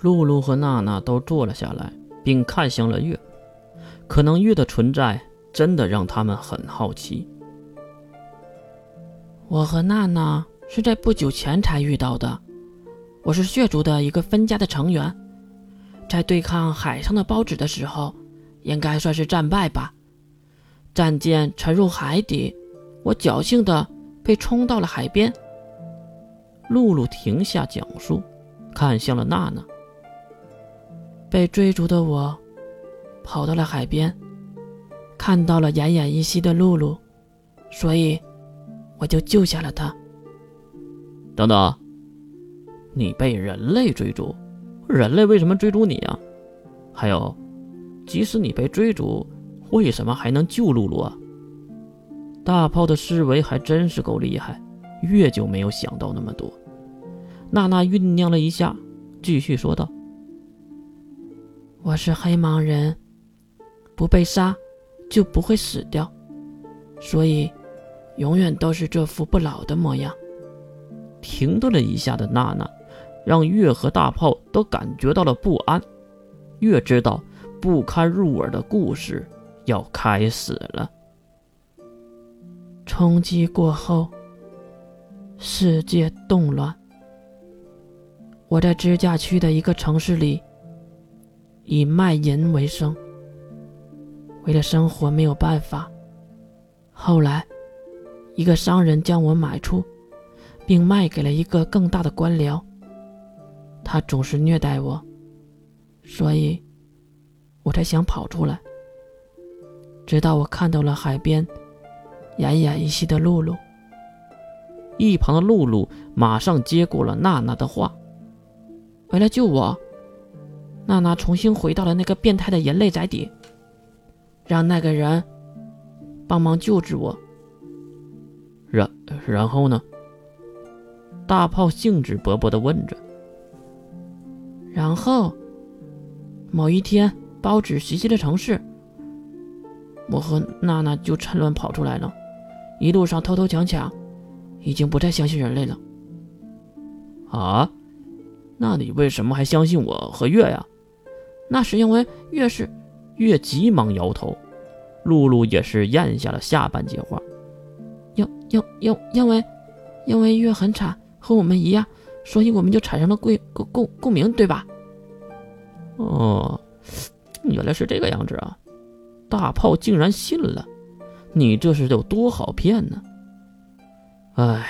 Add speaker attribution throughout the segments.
Speaker 1: 露露和娜娜都坐了下来，并看向了月。可能月的存在真的让他们很好奇。
Speaker 2: 我和娜娜是在不久前才遇到的。我是血族的一个分家的成员，在对抗海上的包子的时候，应该算是战败吧。战舰沉入海底，我侥幸的被冲到了海边。
Speaker 1: 露露停下讲述，看向了娜娜。
Speaker 2: 被追逐的我。跑到了海边，看到了奄奄一息的露露，所以我就救下了她。
Speaker 1: 等等，你被人类追逐，人类为什么追逐你啊？还有，即使你被追逐，为什么还能救露露啊？大炮的思维还真是够厉害，越就没有想到那么多。娜娜酝酿了一下，继续说道：“
Speaker 2: 我是黑盲人。”不被杀，就不会死掉，所以永远都是这副不老的模样。
Speaker 1: 停顿了一下的娜娜，让月和大炮都感觉到了不安。月知道不堪入耳的故事要开始了。
Speaker 2: 冲击过后，世界动乱。我在支架区的一个城市里，以卖淫为生。为了生活没有办法，后来，一个商人将我买出，并卖给了一个更大的官僚。他总是虐待我，所以，我才想跑出来。直到我看到了海边，奄奄一息的露露。
Speaker 1: 一旁的露露马上接过了娜娜的话：“
Speaker 2: 为了救我，娜娜重新回到了那个变态的人类宅邸。”让那个人帮忙救治我。
Speaker 1: 然然后呢？大炮兴致勃勃地问着。
Speaker 2: 然后，某一天，包子袭击了城市，我和娜娜就趁乱跑出来了，一路上偷偷抢抢，已经不再相信人类了。
Speaker 1: 啊？那你为什么还相信我和月呀？
Speaker 2: 那是因为月是。
Speaker 1: 月急忙摇头，露露也是咽下了下半截话。
Speaker 2: 因因因因为，因为月很惨，和我们一样，所以我们就产生了共共共共鸣，对吧？
Speaker 1: 哦，原来是这个样子啊！大炮竟然信了，你这是有多好骗呢？唉，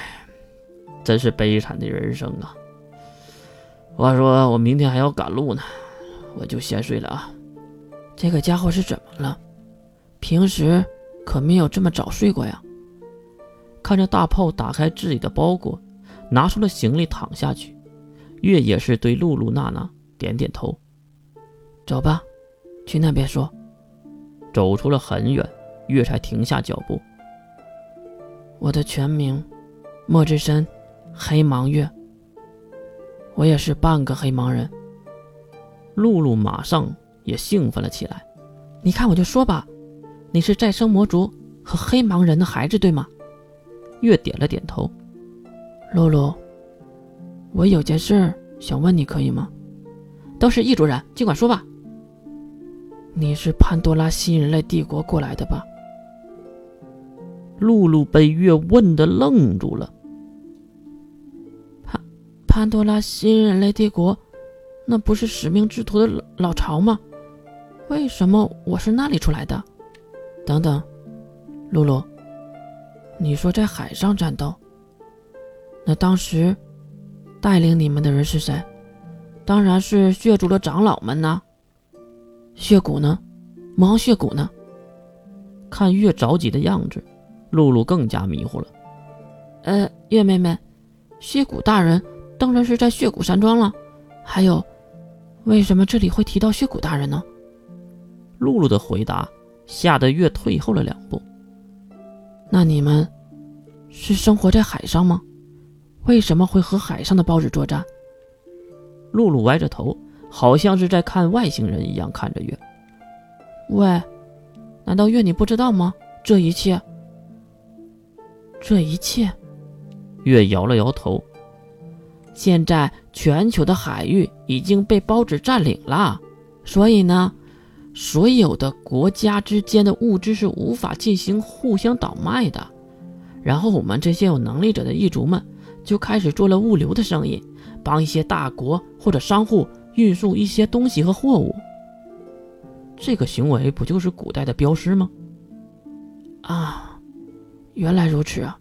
Speaker 1: 真是悲惨的人生啊！话说我明天还要赶路呢，我就先睡了啊。
Speaker 2: 这个家伙是怎么了？平时可没有这么早睡过呀。
Speaker 1: 看着大炮打开自己的包裹，拿出了行李躺下去，月也是对露露娜娜点点头。
Speaker 2: 走吧，去那边说。
Speaker 1: 走出了很远，月才停下脚步。
Speaker 2: 我的全名，莫之深，黑芒月。我也是半个黑盲人。
Speaker 1: 露露马上。也兴奋了起来，
Speaker 2: 你看，我就说吧，你是再生魔族和黑盲人的孩子，对吗？
Speaker 1: 月点了点头。
Speaker 2: 露露，我有件事想问你，可以吗？都是异族人，尽管说吧。你是潘多拉新人类帝国过来的吧？
Speaker 1: 露露被月问的愣住了。
Speaker 2: 潘潘多拉新人类帝国，那不是使命之徒的老老巢吗？为什么我是那里出来的？等等，露露，你说在海上战斗，那当时带领你们的人是谁？当然是血族的长老们呐。血骨呢？魔王血骨呢？
Speaker 1: 看月着急的样子，露露更加迷糊了。
Speaker 2: 呃，月妹妹，血骨大人当然是在血骨山庄了。还有，为什么这里会提到血骨大人呢？
Speaker 1: 露露的回答吓得月退后了两步。
Speaker 2: 那你们是生活在海上吗？为什么会和海上的包子作战？
Speaker 1: 露露歪着头，好像是在看外星人一样看着月。
Speaker 2: 喂，难道月你不知道吗？这一切，这一切，
Speaker 1: 月摇了摇头。
Speaker 2: 现在全球的海域已经被包纸占领了，所以呢，所有的国家之间的物资是无法进行互相倒卖的。然后我们这些有能力者的异族们就开始做了物流的生意，帮一些大国或者商户运输一些东西和货物。
Speaker 1: 这个行为不就是古代的镖师吗？
Speaker 2: 啊，原来如此啊！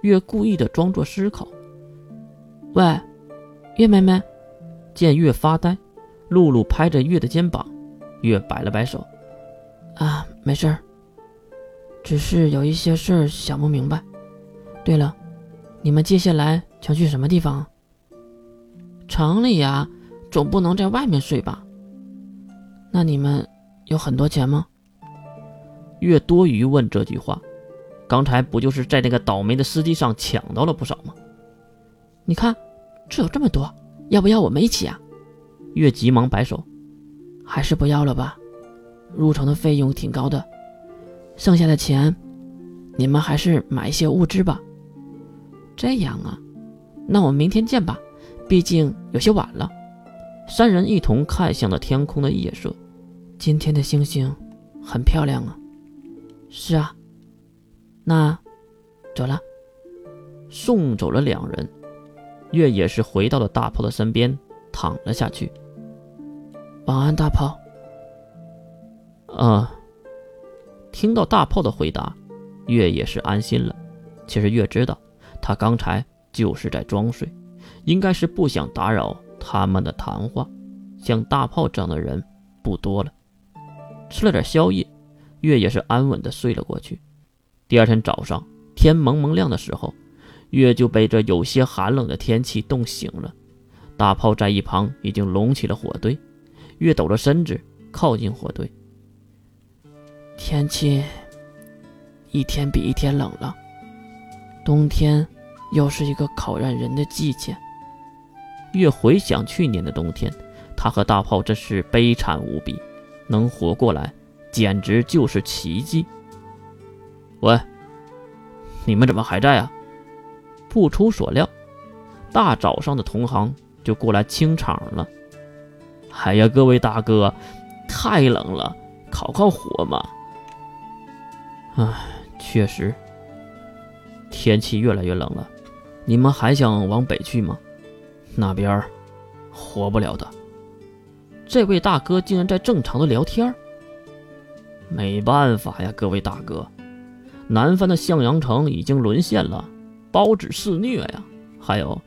Speaker 1: 月故意的装作思考。
Speaker 2: 喂，月妹妹，
Speaker 1: 见月发呆，露露拍着月的肩膀，月摆了摆手：“
Speaker 2: 啊，没事儿，只是有一些事儿想不明白。对了，你们接下来想去什么地方？城里呀，总不能在外面睡吧？那你们有很多钱吗？”
Speaker 1: 月多余问这句话，刚才不就是在那个倒霉的司机上抢到了不少吗？
Speaker 2: 你看，这有这么多，要不要我们一起啊？
Speaker 1: 月急忙摆手，
Speaker 2: 还是不要了吧。入城的费用挺高的，剩下的钱，你们还是买一些物资吧。这样啊，那我们明天见吧，毕竟有些晚了。
Speaker 1: 三人一同看向了天空的夜色，
Speaker 2: 今天的星星很漂亮啊。是啊，那走了，
Speaker 1: 送走了两人。月也是回到了大炮的身边，躺了下去。
Speaker 2: 晚安，大炮。
Speaker 1: 啊，听到大炮的回答，月也是安心了。其实月知道，他刚才就是在装睡，应该是不想打扰他们的谈话。像大炮这样的人不多了。吃了点宵夜，月也是安稳的睡了过去。第二天早上，天蒙蒙亮的时候。月就被这有些寒冷的天气冻醒了，大炮在一旁已经拢起了火堆，月抖着身子靠近火堆。
Speaker 2: 天气一天比一天冷了，冬天又是一个考验人的季节。
Speaker 1: 月回想去年的冬天，他和大炮真是悲惨无比，能活过来简直就是奇迹。喂，你们怎么还在啊？不出所料，大早上的同行就过来清场了。哎呀，各位大哥，太冷了，烤烤火嘛。唉，确实，天气越来越冷了。你们还想往北去吗？那边活不了的。这位大哥竟然在正常的聊天没办法呀，各位大哥，南方的向阳城已经沦陷了。包子肆虐呀！还有，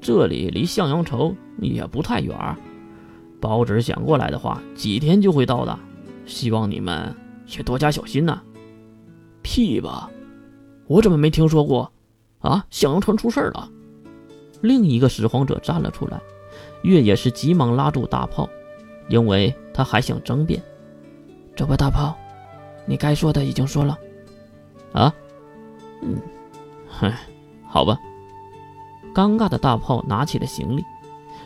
Speaker 1: 这里离向阳城也不太远，包子想过来的话，几天就会到的。希望你们也多加小心呐！屁吧，我怎么没听说过？啊，向阳城出事了！另一个拾荒者站了出来，月也是急忙拉住大炮，因为他还想争辩。
Speaker 2: 走吧，大炮，你该说的已经说了。
Speaker 1: 啊，嗯。哼，好吧。尴尬的大炮拿起了行李，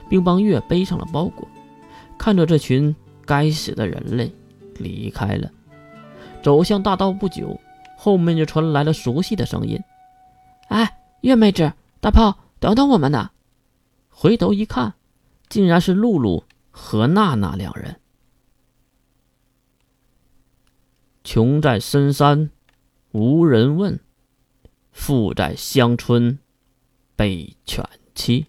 Speaker 1: 并帮月背上了包裹，看着这群该死的人类离开了。走向大道不久，后面就传来了熟悉的声音：“
Speaker 2: 哎，月妹子，大炮，等等我们呐！”
Speaker 1: 回头一看，竟然是露露和娜娜两人。穷在深山，无人问。富在乡村，被犬欺。